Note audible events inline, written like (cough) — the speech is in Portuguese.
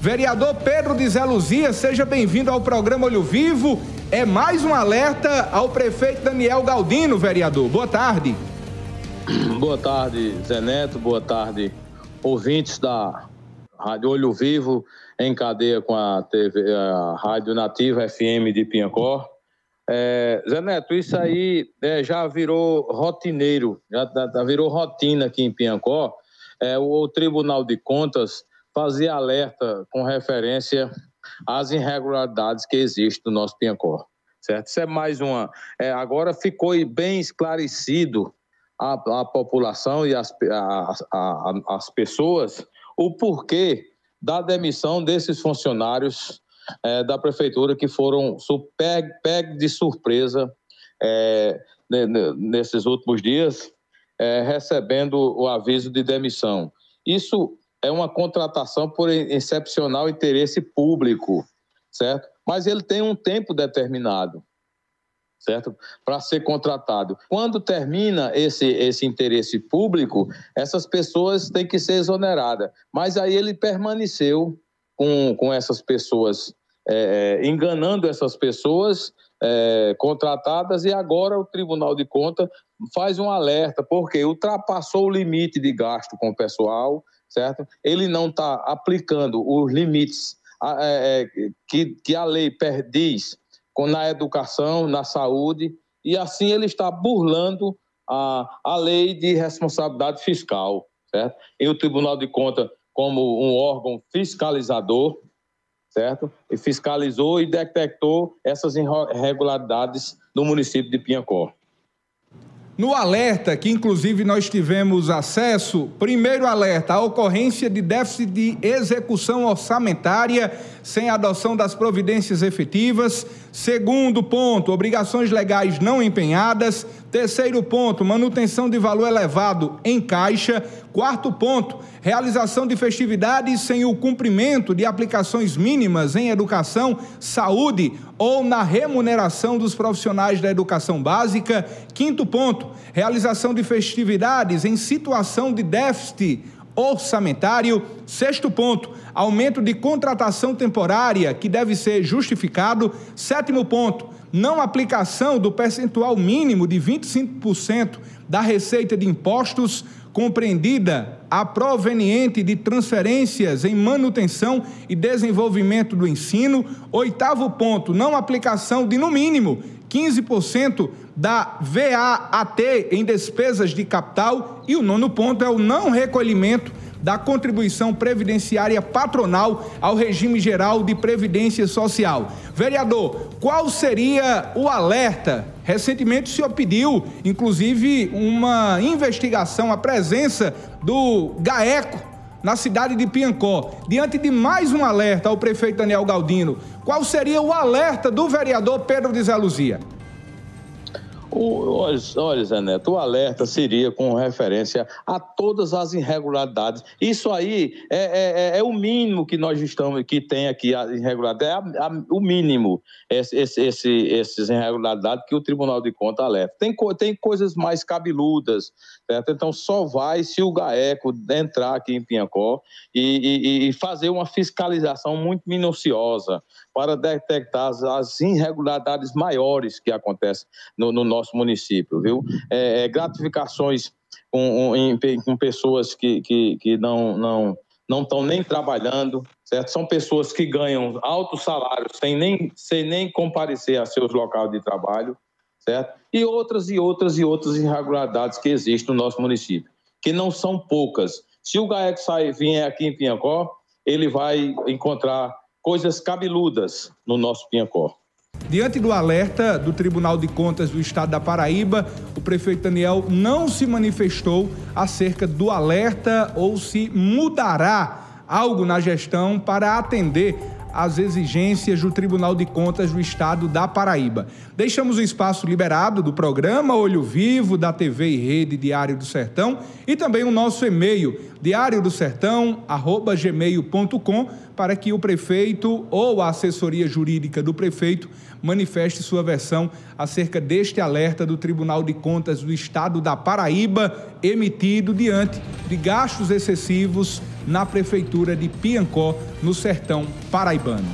Vereador Pedro de Zé Luzia, seja bem-vindo ao programa Olho Vivo. É mais um alerta ao prefeito Daniel Galdino, vereador. Boa tarde. (clears throat) Boa tarde, Zé Neto. Boa tarde, ouvintes da Rádio Olho Vivo, em cadeia com a, TV, a Rádio Nativa FM de Pinhacó. É, Zé Neto, isso aí é, já virou rotineiro, já, já, virou rotina aqui em Pinhacó. É, o, o Tribunal de Contas fazia alerta com referência às irregularidades que existem no nosso Pinhacó, certo? Isso é mais uma... É, agora ficou bem esclarecido a, a população e as, a, a, as pessoas o porquê da demissão desses funcionários é, da prefeitura que foram pegos de surpresa é, nesses últimos dias, é, recebendo o aviso de demissão. Isso é uma contratação por excepcional interesse público, certo? Mas ele tem um tempo determinado certo? Para ser contratado. Quando termina esse, esse interesse público, essas pessoas têm que ser exoneradas. Mas aí ele permaneceu com, com essas pessoas, é, é, enganando essas pessoas é, contratadas, e agora o Tribunal de Contas faz um alerta, porque ultrapassou o limite de gasto com o pessoal, certo? Ele não está aplicando os limites é, é, que, que a lei diz na educação, na saúde, e assim ele está burlando a, a lei de responsabilidade fiscal, certo? E o Tribunal de Contas, como um órgão fiscalizador, certo? E fiscalizou e detectou essas irregularidades no município de Pinhacó. No alerta, que inclusive nós tivemos acesso, primeiro alerta, a ocorrência de déficit de execução orçamentária sem adoção das providências efetivas. Segundo ponto, obrigações legais não empenhadas. Terceiro ponto, manutenção de valor elevado em caixa. Quarto ponto, realização de festividades sem o cumprimento de aplicações mínimas em educação, saúde ou na remuneração dos profissionais da educação básica. Quinto ponto, realização de festividades em situação de déficit orçamentário. Sexto ponto, aumento de contratação temporária que deve ser justificado. Sétimo ponto, não aplicação do percentual mínimo de 25% da receita de impostos compreendida a proveniente de transferências em manutenção e desenvolvimento do ensino. Oitavo ponto, não aplicação de, no mínimo, 15% da VAT em despesas de capital. E o nono ponto é o não recolhimento da contribuição previdenciária patronal ao regime geral de previdência social. Vereador, qual seria o alerta? Recentemente o senhor pediu, inclusive, uma investigação, a presença do GAECO na cidade de Piancó. Diante de mais um alerta ao prefeito Daniel Galdino, qual seria o alerta do vereador Pedro de Zé Luzia? O, olha, Zé Neto, o alerta seria com referência a todas as irregularidades. Isso aí é, é, é, é o mínimo que nós estamos, que tem aqui a irregularidade, é a, a, o mínimo, esse, esse, esse, essas irregularidades que o Tribunal de Contas alerta. Tem, tem coisas mais cabeludas, certo? Então só vai se o GAECO entrar aqui em Pinhacó e, e, e fazer uma fiscalização muito minuciosa para detectar as, as irregularidades maiores que acontecem no, no nosso município, viu? É, é, gratificações com, em, com pessoas que, que, que não não não estão nem trabalhando, certo? São pessoas que ganham altos salários sem nem, sem nem comparecer a seus locais de trabalho, certo? E outras e outras e outras irregularidades que existem no nosso município, que não são poucas. Se o GAEC sair, vier aqui em Pinhacó, ele vai encontrar coisas cabeludas no nosso Pinhacó. Diante do alerta do Tribunal de Contas do Estado da Paraíba, o prefeito Daniel não se manifestou acerca do alerta ou se mudará algo na gestão para atender as exigências do Tribunal de Contas do Estado da Paraíba. Deixamos o espaço liberado do programa Olho Vivo, da TV e Rede Diário do Sertão e também o nosso e-mail diário do sertão gmail.com para que o prefeito ou a assessoria jurídica do prefeito manifeste sua versão acerca deste alerta do Tribunal de Contas do Estado da Paraíba emitido diante de gastos excessivos na Prefeitura de Piancó, no sertão paraibano.